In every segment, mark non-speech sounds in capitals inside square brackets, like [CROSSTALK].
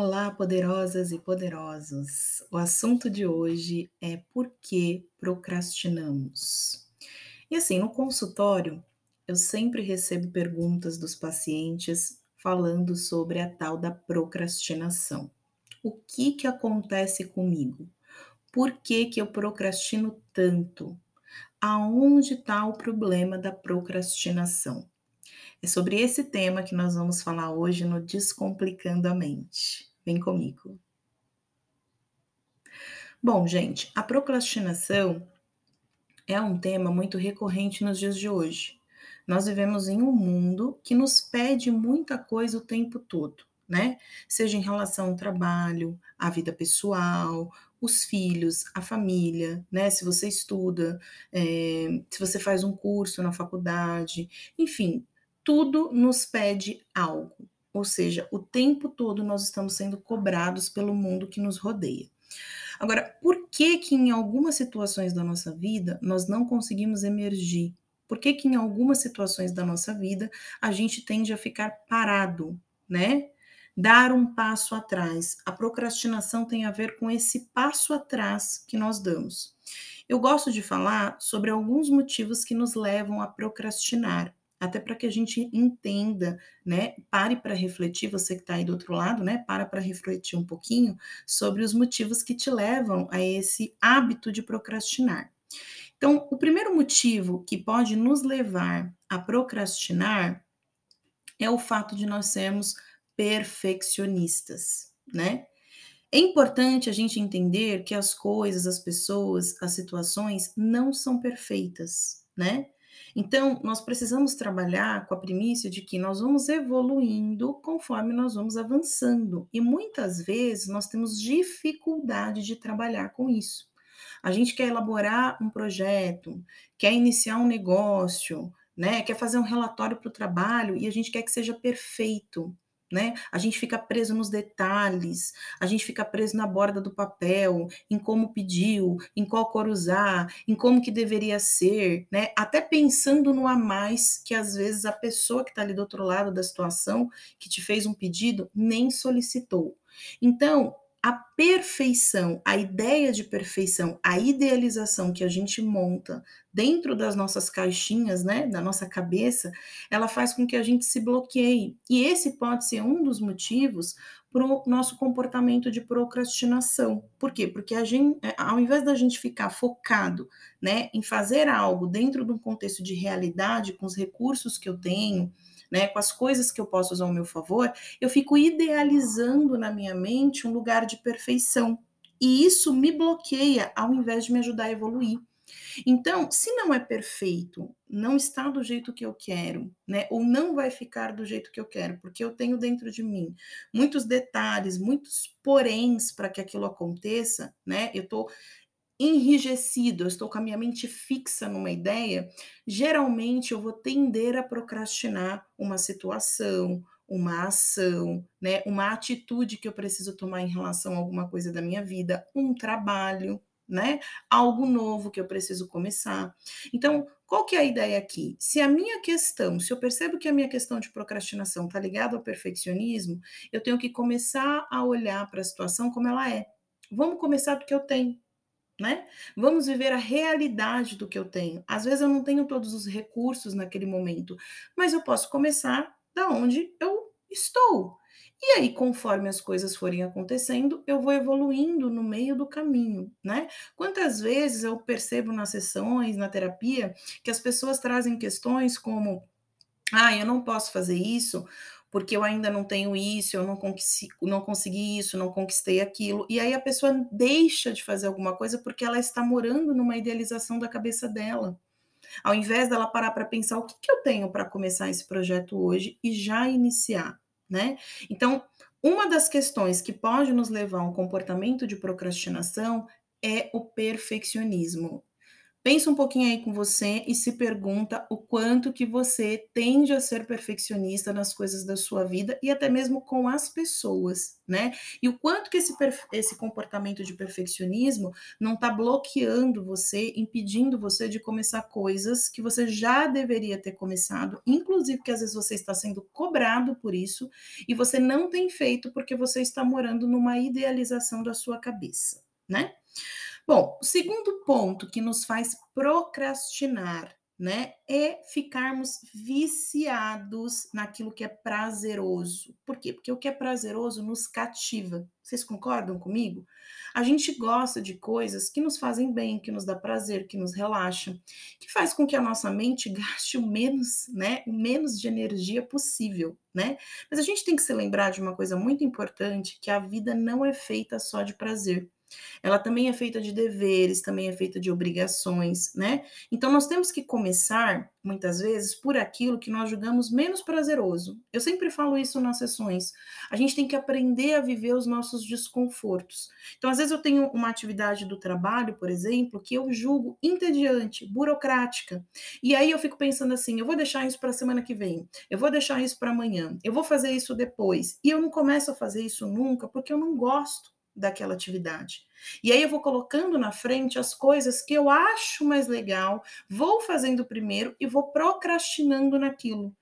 Olá, poderosas e poderosos. O assunto de hoje é por que procrastinamos. E assim, no consultório, eu sempre recebo perguntas dos pacientes falando sobre a tal da procrastinação. O que que acontece comigo? Por que que eu procrastino tanto? Aonde está o problema da procrastinação? É sobre esse tema que nós vamos falar hoje no Descomplicando a Mente. Vem comigo. Bom, gente, a procrastinação é um tema muito recorrente nos dias de hoje. Nós vivemos em um mundo que nos pede muita coisa o tempo todo, né? Seja em relação ao trabalho, à vida pessoal, os filhos, a família, né? Se você estuda, é, se você faz um curso na faculdade, enfim, tudo nos pede algo. Ou seja, o tempo todo nós estamos sendo cobrados pelo mundo que nos rodeia. Agora, por que que em algumas situações da nossa vida nós não conseguimos emergir? Por que que em algumas situações da nossa vida a gente tende a ficar parado, né? Dar um passo atrás. A procrastinação tem a ver com esse passo atrás que nós damos. Eu gosto de falar sobre alguns motivos que nos levam a procrastinar até para que a gente entenda, né? Pare para refletir, você que está aí do outro lado, né? Para para refletir um pouquinho sobre os motivos que te levam a esse hábito de procrastinar. Então, o primeiro motivo que pode nos levar a procrastinar é o fato de nós sermos perfeccionistas, né? É importante a gente entender que as coisas, as pessoas, as situações não são perfeitas, né? Então, nós precisamos trabalhar com a primícia de que nós vamos evoluindo conforme nós vamos avançando. E muitas vezes nós temos dificuldade de trabalhar com isso. A gente quer elaborar um projeto, quer iniciar um negócio, né? Quer fazer um relatório para o trabalho e a gente quer que seja perfeito né? A gente fica preso nos detalhes, a gente fica preso na borda do papel, em como pediu, em qual cor usar, em como que deveria ser, né? Até pensando no a mais que às vezes a pessoa que está ali do outro lado da situação, que te fez um pedido, nem solicitou. Então, a perfeição, a ideia de perfeição, a idealização que a gente monta dentro das nossas caixinhas, né, da nossa cabeça, ela faz com que a gente se bloqueie. E esse pode ser um dos motivos para o nosso comportamento de procrastinação. Por quê? Porque a gente, é, ao invés da gente ficar focado, né, em fazer algo dentro de um contexto de realidade, com os recursos que eu tenho, né, com as coisas que eu posso usar ao meu favor, eu fico idealizando na minha mente um lugar de perfeição. E isso me bloqueia ao invés de me ajudar a evoluir. Então, se não é perfeito, não está do jeito que eu quero, né? Ou não vai ficar do jeito que eu quero, porque eu tenho dentro de mim muitos detalhes, muitos poréns para que aquilo aconteça, né? Eu estou enrijecido, eu estou com a minha mente fixa numa ideia, geralmente eu vou tender a procrastinar uma situação, uma ação, né, uma atitude que eu preciso tomar em relação a alguma coisa da minha vida, um trabalho, né, algo novo que eu preciso começar. Então, qual que é a ideia aqui? Se a minha questão, se eu percebo que a minha questão de procrastinação está ligada ao perfeccionismo, eu tenho que começar a olhar para a situação como ela é. Vamos começar do que eu tenho né? Vamos viver a realidade do que eu tenho. Às vezes eu não tenho todos os recursos naquele momento, mas eu posso começar da onde eu estou. E aí, conforme as coisas forem acontecendo, eu vou evoluindo no meio do caminho, né? Quantas vezes eu percebo nas sessões, na terapia, que as pessoas trazem questões como: ah, eu não posso fazer isso porque eu ainda não tenho isso, eu não, consegui, não consegui isso, não conquistei aquilo. E aí a pessoa deixa de fazer alguma coisa porque ela está morando numa idealização da cabeça dela. Ao invés dela parar para pensar o que, que eu tenho para começar esse projeto hoje e já iniciar, né? Então, uma das questões que pode nos levar a um comportamento de procrastinação é o perfeccionismo. Pensa um pouquinho aí com você e se pergunta o quanto que você tende a ser perfeccionista nas coisas da sua vida e até mesmo com as pessoas, né? E o quanto que esse, esse comportamento de perfeccionismo não está bloqueando você, impedindo você de começar coisas que você já deveria ter começado, inclusive que às vezes você está sendo cobrado por isso e você não tem feito porque você está morando numa idealização da sua cabeça, né? Bom, o segundo ponto que nos faz procrastinar, né, é ficarmos viciados naquilo que é prazeroso. Por quê? Porque o que é prazeroso nos cativa. Vocês concordam comigo? A gente gosta de coisas que nos fazem bem, que nos dá prazer, que nos relaxam, que faz com que a nossa mente [LAUGHS] gaste o menos, né, o menos de energia possível, né? Mas a gente tem que se lembrar de uma coisa muito importante, que a vida não é feita só de prazer. Ela também é feita de deveres, também é feita de obrigações, né? Então nós temos que começar, muitas vezes, por aquilo que nós julgamos menos prazeroso. Eu sempre falo isso nas sessões. A gente tem que aprender a viver os nossos desconfortos. Então, às vezes, eu tenho uma atividade do trabalho, por exemplo, que eu julgo entediante, burocrática. E aí eu fico pensando assim: eu vou deixar isso para a semana que vem, eu vou deixar isso para amanhã, eu vou fazer isso depois. E eu não começo a fazer isso nunca porque eu não gosto daquela atividade. E aí eu vou colocando na frente as coisas que eu acho mais legal, vou fazendo primeiro e vou procrastinando naquilo.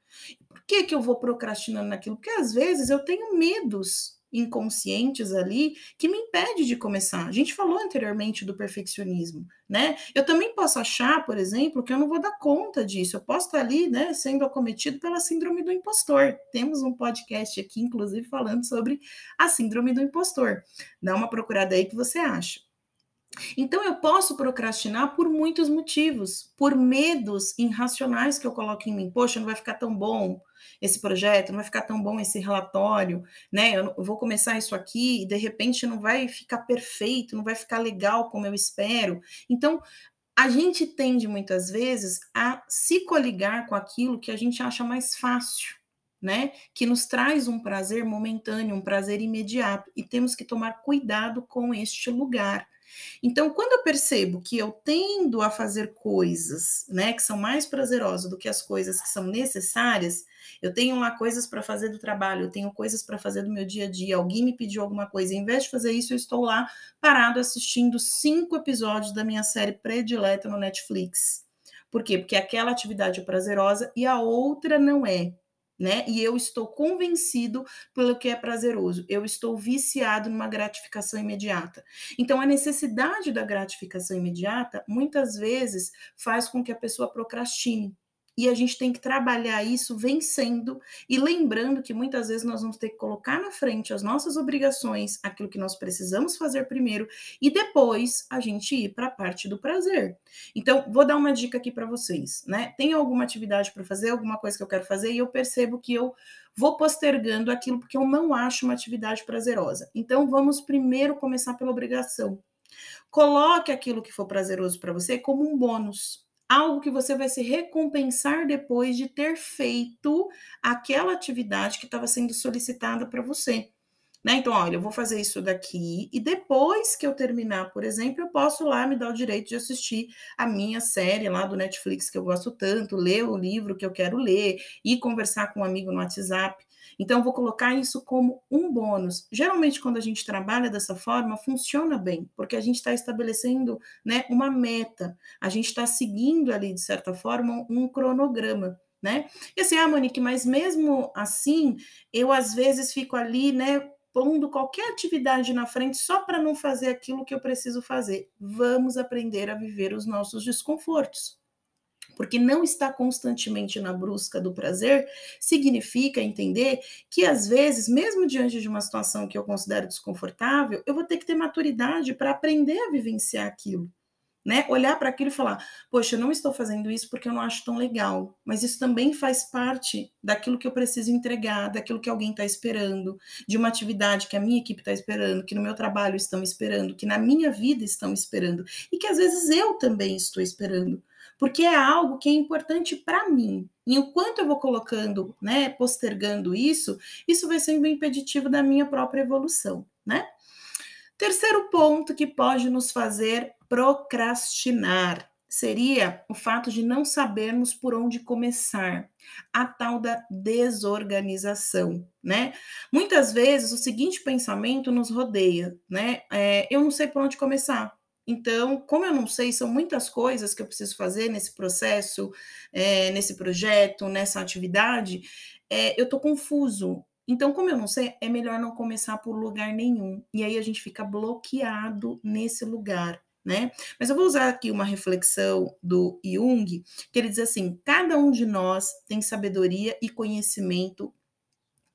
Por que, que eu vou procrastinando naquilo? Porque às vezes eu tenho medos inconscientes ali que me impede de começar. A gente falou anteriormente do perfeccionismo, né? Eu também posso achar, por exemplo, que eu não vou dar conta disso. Eu posso estar ali, né, sendo acometido pela síndrome do impostor. Temos um podcast aqui, inclusive, falando sobre a síndrome do impostor. Dá uma procurada aí que você acha. Então, eu posso procrastinar por muitos motivos, por medos irracionais que eu coloco em mim. Poxa, não vai ficar tão bom esse projeto, não vai ficar tão bom esse relatório, né? Eu vou começar isso aqui e de repente não vai ficar perfeito, não vai ficar legal como eu espero. Então, a gente tende muitas vezes a se coligar com aquilo que a gente acha mais fácil. Né, que nos traz um prazer momentâneo, um prazer imediato, e temos que tomar cuidado com este lugar, então, quando eu percebo que eu tendo a fazer coisas, né, que são mais prazerosas do que as coisas que são necessárias, eu tenho lá coisas para fazer do trabalho, eu tenho coisas para fazer do meu dia a dia, alguém me pediu alguma coisa, em vez de fazer isso, eu estou lá parado assistindo cinco episódios da minha série predileta no Netflix. Por quê? Porque aquela atividade é prazerosa e a outra não é né? E eu estou convencido pelo que é prazeroso. Eu estou viciado numa gratificação imediata. Então, a necessidade da gratificação imediata muitas vezes faz com que a pessoa procrastine e a gente tem que trabalhar isso vencendo e lembrando que muitas vezes nós vamos ter que colocar na frente as nossas obrigações, aquilo que nós precisamos fazer primeiro e depois a gente ir para a parte do prazer. Então, vou dar uma dica aqui para vocês, né? Tem alguma atividade para fazer, alguma coisa que eu quero fazer e eu percebo que eu vou postergando aquilo porque eu não acho uma atividade prazerosa. Então, vamos primeiro começar pela obrigação. Coloque aquilo que for prazeroso para você como um bônus algo que você vai se recompensar depois de ter feito aquela atividade que estava sendo solicitada para você. Né? Então, olha, eu vou fazer isso daqui e depois que eu terminar, por exemplo, eu posso lá me dar o direito de assistir a minha série lá do Netflix que eu gosto tanto, ler o livro que eu quero ler e conversar com um amigo no WhatsApp. Então, vou colocar isso como um bônus. Geralmente, quando a gente trabalha dessa forma, funciona bem, porque a gente está estabelecendo né, uma meta, a gente está seguindo ali, de certa forma, um cronograma. Né? E assim, ah, Monique, mas mesmo assim, eu às vezes fico ali, né, pondo qualquer atividade na frente só para não fazer aquilo que eu preciso fazer. Vamos aprender a viver os nossos desconfortos porque não está constantemente na busca do prazer, significa entender que às vezes, mesmo diante de uma situação que eu considero desconfortável, eu vou ter que ter maturidade para aprender a vivenciar aquilo. Né? Olhar para aquilo e falar: Poxa, eu não estou fazendo isso porque eu não acho tão legal, mas isso também faz parte daquilo que eu preciso entregar, daquilo que alguém está esperando, de uma atividade que a minha equipe está esperando, que no meu trabalho estão esperando, que na minha vida estão esperando, e que às vezes eu também estou esperando porque é algo que é importante para mim. E enquanto eu vou colocando, né, postergando isso, isso vai sendo impeditivo da minha própria evolução, né? Terceiro ponto que pode nos fazer procrastinar seria o fato de não sabermos por onde começar, a tal da desorganização, né? Muitas vezes o seguinte pensamento nos rodeia, né? É, eu não sei por onde começar. Então, como eu não sei, são muitas coisas que eu preciso fazer nesse processo, é, nesse projeto, nessa atividade, é, eu estou confuso. Então, como eu não sei, é melhor não começar por lugar nenhum. E aí a gente fica bloqueado nesse lugar né? Mas eu vou usar aqui uma reflexão do Jung, que ele diz assim: cada um de nós tem sabedoria e conhecimento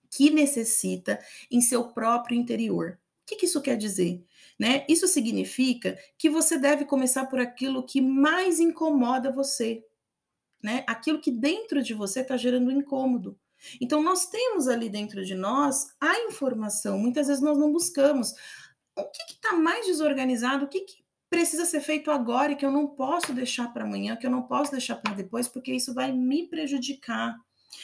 que necessita em seu próprio interior. O que, que isso quer dizer? Né? Isso significa que você deve começar por aquilo que mais incomoda você, né? Aquilo que dentro de você está gerando incômodo. Então, nós temos ali dentro de nós a informação, muitas vezes nós não buscamos. O que está mais desorganizado? O que, que precisa ser feito agora e que eu não posso deixar para amanhã, que eu não posso deixar para depois, porque isso vai me prejudicar.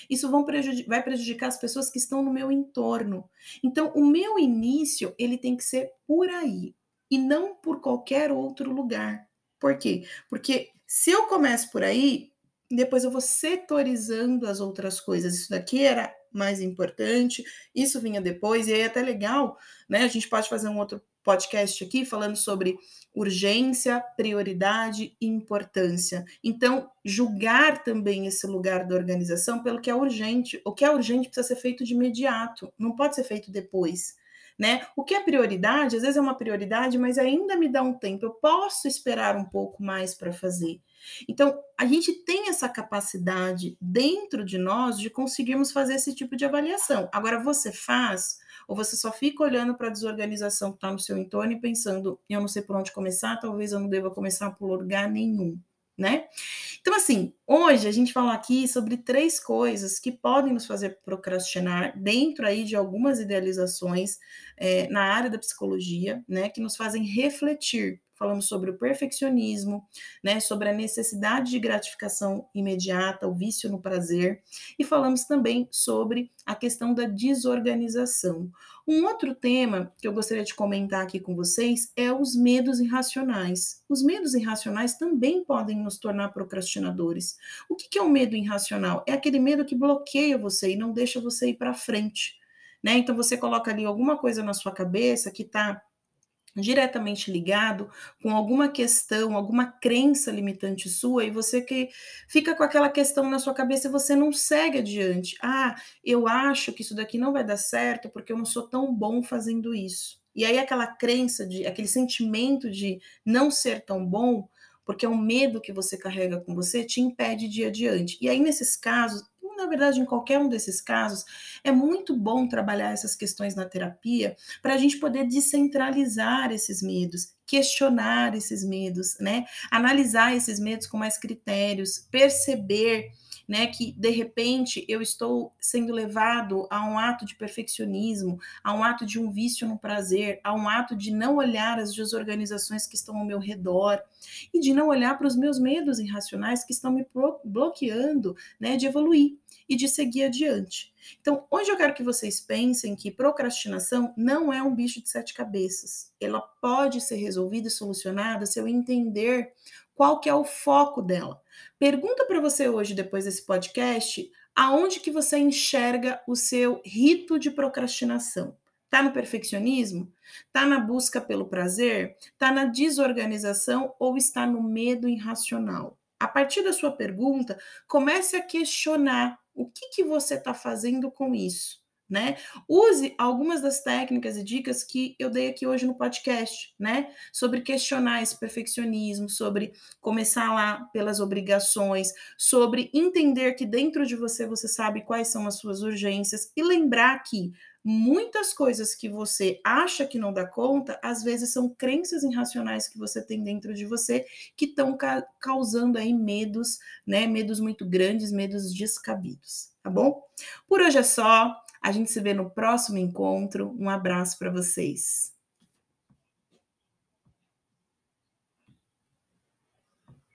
Isso prejudicar, vai prejudicar as pessoas que estão no meu entorno. Então, o meu início, ele tem que ser por aí e não por qualquer outro lugar. Por quê? Porque se eu começo por aí, depois eu vou setorizando as outras coisas. Isso daqui era mais importante, isso vinha depois, e aí é até legal, né? A gente pode fazer um outro podcast aqui falando sobre urgência, prioridade e importância. Então, julgar também esse lugar da organização pelo que é urgente. O que é urgente precisa ser feito de imediato, não pode ser feito depois. Né? O que é prioridade, às vezes é uma prioridade, mas ainda me dá um tempo, eu posso esperar um pouco mais para fazer. Então, a gente tem essa capacidade dentro de nós de conseguirmos fazer esse tipo de avaliação. Agora, você faz ou você só fica olhando para a desorganização que está no seu entorno e pensando, eu não sei por onde começar, talvez eu não deva começar por lugar nenhum, né? Então, assim, hoje a gente fala aqui sobre três coisas que podem nos fazer procrastinar dentro aí de algumas idealizações é, na área da psicologia, né, que nos fazem refletir falamos sobre o perfeccionismo, né, sobre a necessidade de gratificação imediata, o vício no prazer, e falamos também sobre a questão da desorganização. Um outro tema que eu gostaria de comentar aqui com vocês é os medos irracionais. Os medos irracionais também podem nos tornar procrastinadores. O que é um medo irracional? É aquele medo que bloqueia você e não deixa você ir para frente. Né? Então você coloca ali alguma coisa na sua cabeça que está diretamente ligado com alguma questão, alguma crença limitante sua, e você que fica com aquela questão na sua cabeça e você não segue adiante. Ah, eu acho que isso daqui não vai dar certo porque eu não sou tão bom fazendo isso. E aí aquela crença de, aquele sentimento de não ser tão bom, porque é um medo que você carrega com você, te impede de ir adiante. E aí nesses casos, na verdade, em qualquer um desses casos, é muito bom trabalhar essas questões na terapia para a gente poder descentralizar esses medos, questionar esses medos, né? Analisar esses medos com mais critérios, perceber né, que de repente eu estou sendo levado a um ato de perfeccionismo, a um ato de um vício no prazer, a um ato de não olhar as desorganizações que estão ao meu redor e de não olhar para os meus medos irracionais que estão me bloqueando, né, de evoluir e de seguir adiante. Então, hoje eu quero que vocês pensem que procrastinação não é um bicho de sete cabeças. Ela pode ser resolvida e solucionada se eu entender qual que é o foco dela. Pergunta para você hoje, depois desse podcast, aonde que você enxerga o seu rito de procrastinação? Tá no perfeccionismo? Tá na busca pelo prazer? Tá na desorganização ou está no medo irracional? A partir da sua pergunta, comece a questionar o que, que você está fazendo com isso né? Use algumas das técnicas e dicas que eu dei aqui hoje no podcast, né? Sobre questionar esse perfeccionismo, sobre começar lá pelas obrigações, sobre entender que dentro de você você sabe quais são as suas urgências e lembrar que muitas coisas que você acha que não dá conta, às vezes são crenças irracionais que você tem dentro de você que estão ca causando aí medos, né? Medos muito grandes, medos descabidos, tá bom? Por hoje é só. A gente se vê no próximo encontro. Um abraço para vocês.